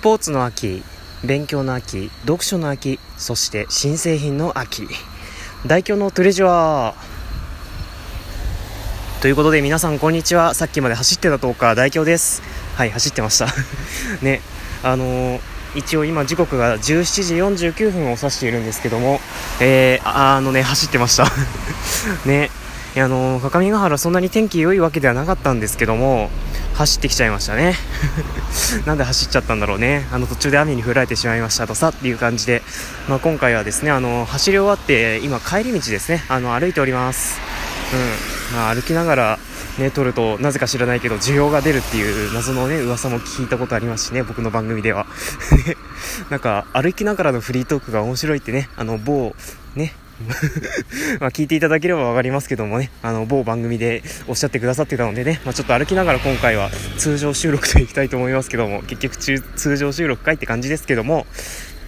ポーツの秋、勉強の秋、読書の秋、そして新製品の秋。大京のトレジュアー。ということで皆さんこんにちは。さっきまで走ってた10日、大京です。はい、走ってました。ね、あのー、一応今時刻が17時49分を指しているんですけども、えー、あのね、走ってました。ね、あのー、各務原そんなに天気良いわけではなかったんですけども、走ってきちゃいましたね。なんで走っちゃったんだろうね。あの途中で雨に降られてしまいましたとさっていう感じで、まあ、今回はですねあの走り終わって今帰り道ですね。あの歩いております。うん。まあ、歩きながらね、撮るとなぜか知らないけど需要が出るっていう謎のね噂も聞いたことありますしね僕の番組では。なんか歩きながらのフリートークが面白いってねあの某ね ま聞いていただければ分かりますけどもね、あの、某番組でおっしゃってくださってたのでね、まあ、ちょっと歩きながら今回は通常収録といきたいと思いますけども、結局通常収録かいって感じですけども、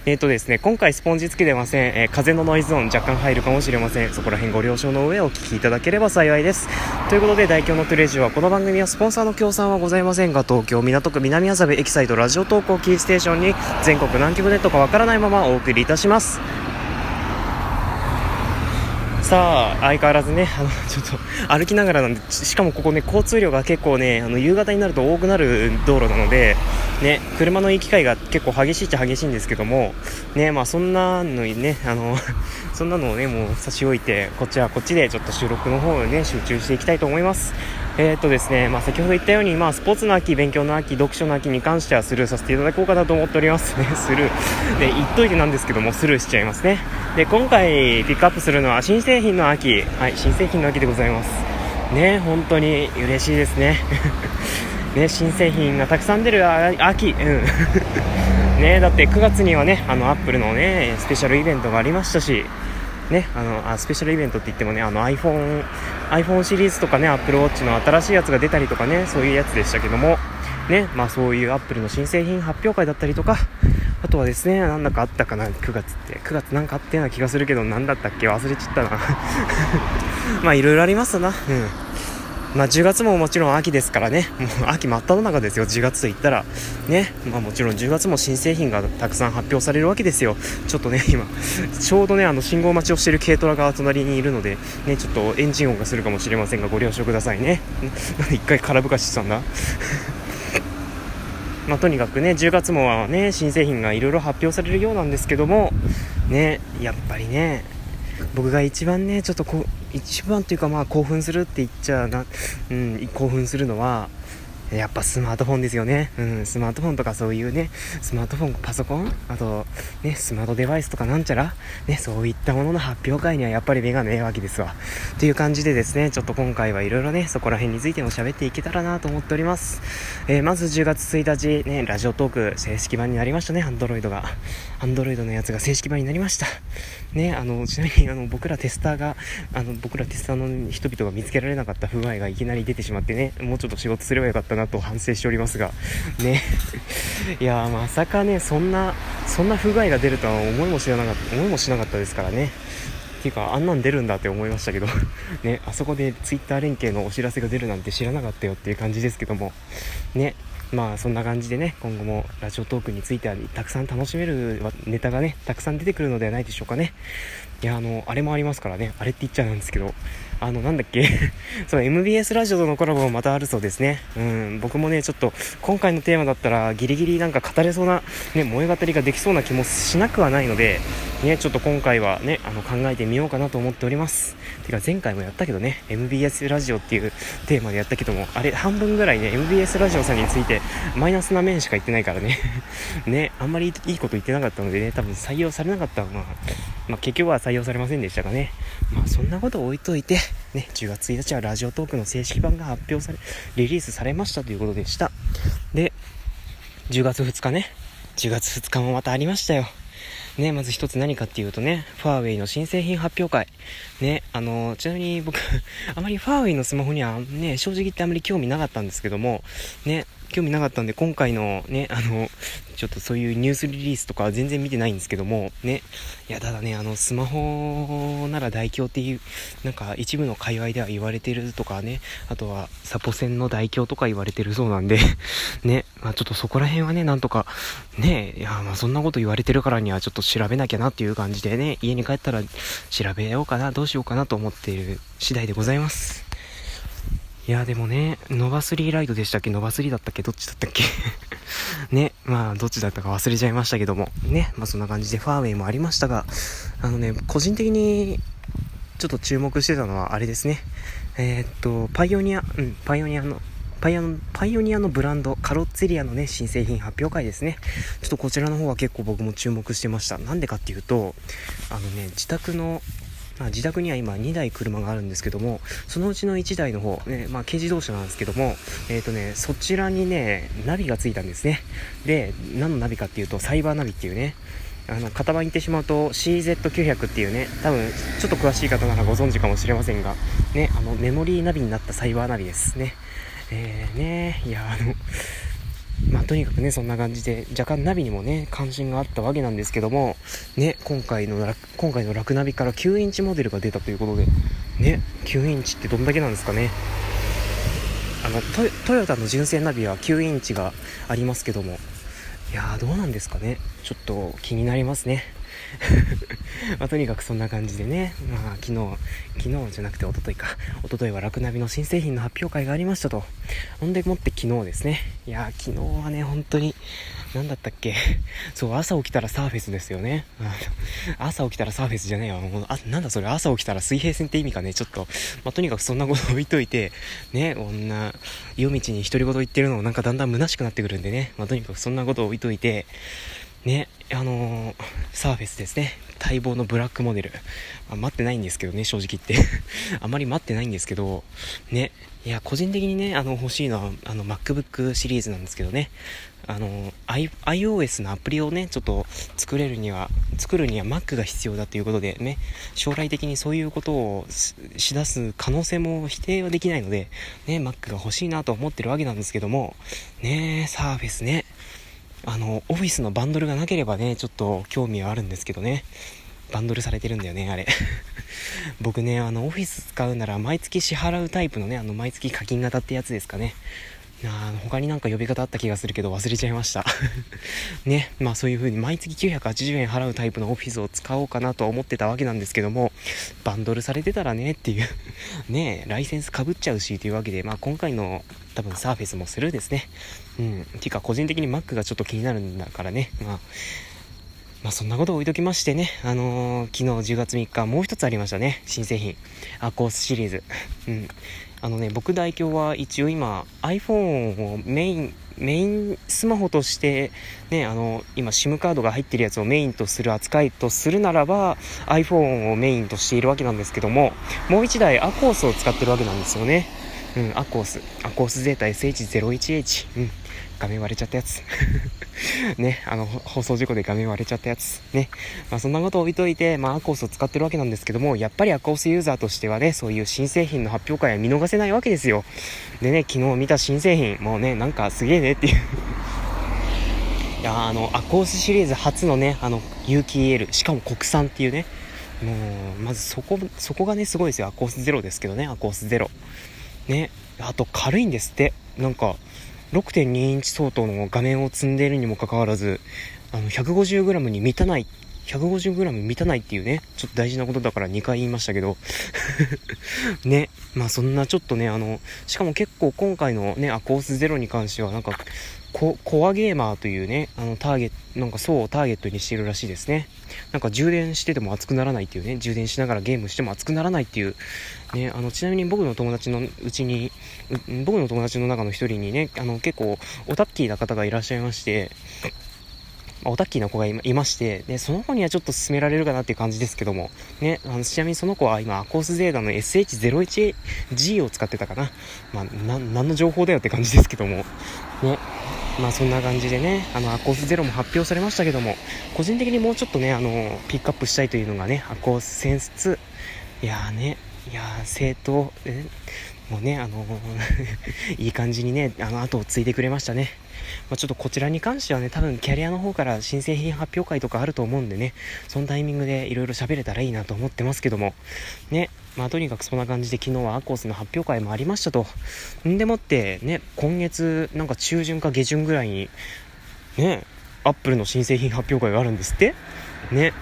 え、ー、とですね、今回スポンジつけてません。えー、風のノイズ音若干入るかもしれません。そこら辺ご了承の上お聞きいただければ幸いです。ということで、大京のトレジュはこの番組はスポンサーの協賛はございませんが、東京港区南麻布エキサイトラジオ投稿キーステーションに全国南極ネットかわからないままお送りいたします。さあ、相変わらずね、あの、ちょっと歩きながらなんで、しかもここね、交通量が結構ね、あの、夕方になると多くなる道路なので、ね、車の行き交いが結構激しいっちゃ激しいんですけども、ね、まあそんなのにね、あの、そんなのをね、もう差し置いて、こっちはこっちでちょっと収録の方をね、集中していきたいと思います。えー、とですね、まあ、先ほど言ったように、まあ、スポーツの秋、勉強の秋、読書の秋に関してはスルーさせていただこうかなと思っております ね。スルー。で、言っといてなんですけども、スルーしちゃいますね。で、今回ピックアップするのは新製品の秋。はい、新製品の秋でございます。ね、本当に嬉しいですね。ね、新製品がたくさん出る秋。うん。ね、だって9月にはね、あの、アップルのね、スペシャルイベントがありましたし、ね、あのあスペシャルイベントって言ってもねあの iPhone, iPhone シリーズとかね AppleWatch の新しいやつが出たりとかねそういうやつでしたけどもねまあそういう Apple の新製品発表会だったりとかあとはですねなんだかあったかな9月って9月なんかあったような気がするけど何だったっけ忘れちゃったな。まあいろいろありますな。うん。まあ、10月ももちろん秋ですからね、もう秋真っ只中ですよ、10月と言ったら。ね、まあもちろん10月も新製品がたくさん発表されるわけですよ。ちょっとね、今、ちょうどね、あの信号待ちをしている軽トラが隣にいるので、ね、ちょっとエンジン音がするかもしれませんが、ご了承くださいね。一回空ぶかししたんだ。まあ、とにかくね、10月もはね、新製品がいろいろ発表されるようなんですけども、ね、やっぱりね、僕が一番ね、ちょっとこ、一番というかまあ興奮するって言っちゃな、うん、興奮するのは、やっぱスマートフォンですよね。うん、スマートフォンとかそういうね、スマートフォン、パソコン、あと、ね、スマートデバイスとかなんちゃら、ね、そういったものの発表会にはやっぱり目がねえわけですわ。という感じでですね、ちょっと今回はいろいろね、そこら辺についても喋っていけたらなと思っております。えー、まず10月1日、ね、ラジオトーク正式版になりましたね、アンドロイドが。アンドロイドのやつが正式版になりました。ね、あの、ちなみにあの、僕らテスターが、あの、僕らテスターの人々が見つけられなかった不具合がいきなり出てしまってね、もうちょっと仕事すればよかったなと反省しておりますが、ね。いやまさかね、そんな、そんな不具合が出るとは思いも知らなかった、思いもしなかったですからね。っていうか、あんなん出るんだって思いましたけど ね、あそこで Twitter 連携のお知らせが出るなんて知らなかったよっていう感じですけども、ね、まあそんな感じでね、今後もラジオトークについてはたくさん楽しめるネタがね、たくさん出てくるのではないでしょうかね。いや、あの、あれもありますからね、あれって言っちゃなんですけど、あの、なんだっけ？そう、MBS ラジオとのコラボもまたあるそうですね。うん、僕もね、ちょっと、今回のテーマだったら、ギリギリなんか語れそうな、ね、萌え語りができそうな気もしなくはないので、ね、ちょっと今回はね、あの、考えてみようかなと思っております。てか、前回もやったけどね、MBS ラジオっていうテーマでやったけども、あれ、半分ぐらいね、MBS ラジオさんについて、マイナスな面しか言ってないからね ね、あんまりいいこと言ってなかったのでね、多分採用されなかったまあ、まあ、結局は採用されませんでしたがね、まあ、そんなこと置いといて、ね、10月1日はラジオトークの正式版が発表され、リリースされましたということでした。で、10月2日ね、10月2日もまたありましたよ。ね、まず一つ何かっていうとね、ファーウェイの新製品発表会。ね、あの、ちなみに僕あまりファーウェイのスマホにはね、正直言ってあまり興味なかったんですけども、ね、興味なかったんで、今回のね、あの、ちょっとそういうニュースリリースとかは全然見てないんですけども、ね、いや、ただね、あの、スマホなら代表っていう、なんか一部の界隈では言われてるとかね、あとはサポセンの代表とか言われてるそうなんで ね、まあちょっとそこら辺はね、なんとか、ね、いや、まあそんなこと言われてるからにはちょっと調べなきゃなっていう感じでね、家に帰ったら調べようかな、どうしようかなと思っている次第でございます。いや、でもね、ノバ3ライドでしたっけ？ノバ3だったっけ？どっちだったっけ？ね、まあ、どっちだったか忘れちゃいましたけども、ね、まあそんな感じでファーウェイもありましたが、あのね、個人的にちょっと注目してたのはあれですね、えー、っと、パイオニア、うん、パイオニアの、パイオパイオニアのブランド、カロッツェリアのね、新製品発表会ですね。ちょっとこちらの方は結構僕も注目してました。なんでかっていうと、あのね、自宅のまあ、自宅には今2台車があるんですけどもそのうちの1台の方、ねまあ、軽自動車なんですけども、えーとね、そちらにねナビがついたんですね。で何のナビかっていうとサイバーナビっていうねあの型番言ってしまうと CZ900 っていうね多分ちょっと詳しい方ならご存知かもしれませんがねあのメモリーナビになったサイバーナビですね。えーねいやあのまあ、とにかくね、そんな感じで、若干ナビにもね、関心があったわけなんですけども、ね、今回の、今回のラクナビから9インチモデルが出たということで、ね、9インチってどんだけなんですかね。あの、トヨタの純正ナビは9インチがありますけども、いやー、どうなんですかね。ちょっと気になりますね。まあ、とにかくそんな感じでね、まあ、昨日、昨日じゃなくて一昨日か、一昨日はラクナビの新製品の発表会がありましたと。ほんでもって昨日ですね。いや昨日はね、本当に、何だったっけそう、朝起きたらサーフェスですよね。朝起きたらサーフェスじゃねえよ。もうあなんだそれ、朝起きたら水平線って意味かね。ちょっと、まあ、とにかくそんなこと置いといて、ね、こんな、夜道に独り言言ってるのもなんかだんだん虚しくなってくるんでね。まあ、とにかくそんなこと置いといて、ね、あのー、サーフェスですね。待望のブラックモデル。まあ、待ってないんですけどね、正直言って あまり待ってないんですけど、ね。いや、個人的にね、あの、欲しいのは、あの、MacBook シリーズなんですけどね。あの、I、iOS のアプリをね、ちょっと作れるには、作るには Mac が必要だということでね、将来的にそういうことをしだす可能性も否定はできないので、ね、Mac が欲しいなと思ってるわけなんですけども、ね、サーフェスね。あの、オフィスのバンドルがなければね、ちょっと興味はあるんですけどね。バンドルされてるんだよね、あれ。僕ね、あの、オフィス使うなら毎月支払うタイプのね、あの、毎月課金型ってやつですかね。あ他になんか呼び方あった気がするけど忘れちゃいました ね、まあそういう風に毎月980円払うタイプのオフィスを使おうかなとは思ってたわけなんですけども、バンドルされてたらねっていう ね、ライセンスかぶっちゃうしというわけで、まあ今回の多分サーフェスもスルーですね。うん。ていうか個人的に Mac がちょっと気になるんだからね。まあ、まあそんなこと置いときましてね、あのー、昨日10月3日もう一つありましたね、新製品。アコースシリーズ。うん。あのね、僕代表は一応今 iPhone をメイン、メインスマホとして、ね、あの、今 SIM カードが入ってるやつをメインとする扱いとするならば iPhone をメインとしているわけなんですけども、もう一台アコースを使ってるわけなんですよね。うん、アコース。アコースゼータ SH01H。うん。画面割れちゃったやつ。ね、あの、放送事故で画面割れちゃったやつ。ね。まあそんなこと置いといて、まあアコースを使ってるわけなんですけども、やっぱりアコースユーザーとしてはね、そういう新製品の発表会は見逃せないわけですよ。でね、昨日見た新製品、もうね、なんかすげえねっていういやあの、アコースシリーズ初のね、あの、有機 EL、しかも国産っていうね、もう、まずそこ、そこがね、すごいですよ。アコースゼロですけどね、アコースゼロ。ね、あと軽いんですって。なんか、6.2インチ相当の画面を積んでいるにもかかわらず、あの、150g に満たない、150g 満たないっていうね、ちょっと大事なことだから2回言いましたけど ね、まあそんなちょっとね、あの、しかも結構今回のね、アコースゼロに関してはなんか、コアゲーマーというね、あのターゲット、なんか層をターゲットにしているらしいですね。なんか充電してても熱くならないっていうね、充電しながらゲームしても熱くならないっていう、ね、あの、ちなみに僕の友達のうちに、僕の友達の中の一人にね、あの、結構オタッキーな方がいらっしゃいまして、オタッキーな子がいまして、で、その子にはちょっと勧められるかなっていう感じですけども、ね、あの、ちなみにその子は今、アコースゼーダの SH01G を使ってたかな。まあ、な、何の情報だよって感じですけども、ね、まあそんな感じでね、あの、アコースゼロも発表されましたけども、個人的にもうちょっとね、あの、ピックアップしたいというのがね、アコースセンス2。いやーね、いやー、正当、もうね、あの いい感じにね、あの、後を継いでくれましたね。まあ、ちょっとこちらに関してはね、多分キャリアの方から新製品発表会とかあると思うんでね、そのタイミングでいろいろ喋れたらいいなと思ってますけども、ね、まあとにかくそんな感じで昨日はアコースの発表会もありましたと。んでもってね、今月なんか中旬か下旬ぐらいに、ね、アップルの新製品発表会があるんですってね。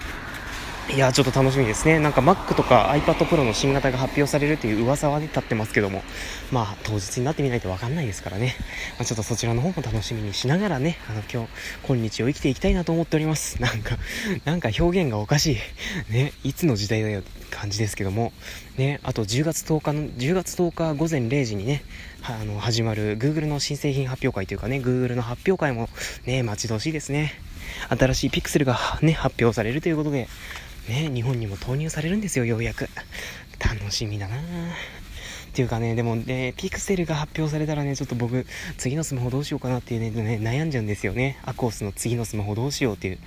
いやちょっと楽しみですね。なんか Mac とか iPad Pro の新型が発表されるという噂はね、立ってますけども、まあ、当日になってみないとわかんないですからね。まあ、ちょっとそちらの方も楽しみにしながらね、あの、今日、今日を生きていきたいなと思っております。なんか、なんか表現がおかしい。ね、いつの時代だよって感じですけども、ね、あと10月10日の、10月10日午前0時にね、あの、始まる Google の新製品発表会というかね、Google の発表会もね、待ち遠しいですね。新しいピクセルがね、発表されるということで、ね、日本にも投入されるんですよ、ようやく。楽しみだなっていうかね、でもね、ピクセルが発表されたらね、ちょっと僕、次のスマホどうしようかなっていうね、悩んじゃうんですよね。アコースの次のスマホどうしようっていう。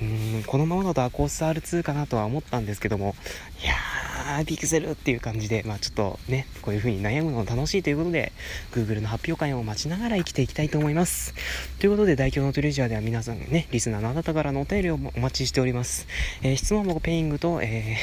うーん、このままだとアコース R2 かなとは思ったんですけども、いやー、あーピクセルっていう感じで、まあちょっとね、こういう風に悩むのも楽しいということで、Google の発表会を待ちながら生きていきたいと思います。ということで、代表のトレジャーでは皆さんね、リスナーのあなたからのお便りをお待ちしております。えー、質問箱ペイングと、え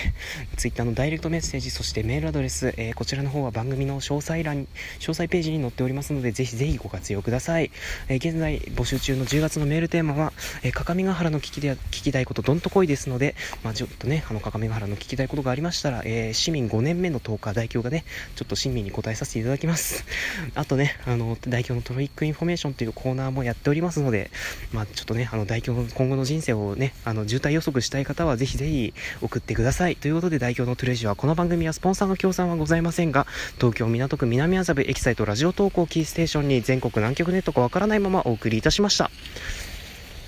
ー、Twitter のダイレクトメッセージ、そしてメールアドレス、えー、こちらの方は番組の詳細欄に、詳細ページに載っておりますので、ぜひぜひご活用ください。えー、現在募集中の10月のメールテーマは、えー、各務原の聞きで聞きたいことどんとこいですので、まあ、ちょっとね、あの、各務原の聞きたいことがありましたら、えー、市民5年目の10日代表がね、ちょっと市民に答えさせていただきます。あとね、あの、代表のトロイックインフォメーションというコーナーもやっておりますので、まあ、ちょっとね、あの、代表の今後の人生をね、あの、渋滞予測したい方はぜひぜひ送ってください。ということで、代表のトレジは、この番組はスポンサーの協賛はございませんが、東京港区南麻布エキサイトラジオ投稿キーステーションに全国南極ネットかわからないままお送りいたしました。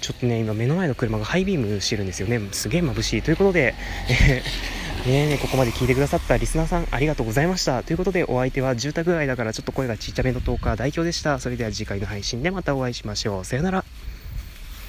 ちょっとね、今目の前の車がハイビームしてるんですよね。すげえ眩しい。ということで、えー、ねここまで聞いてくださったリスナーさんありがとうございました。ということで、お相手は住宅街だからちょっと声がちっちゃめのトーカー代表でした。それでは次回の配信でまたお会いしましょう。さよなら。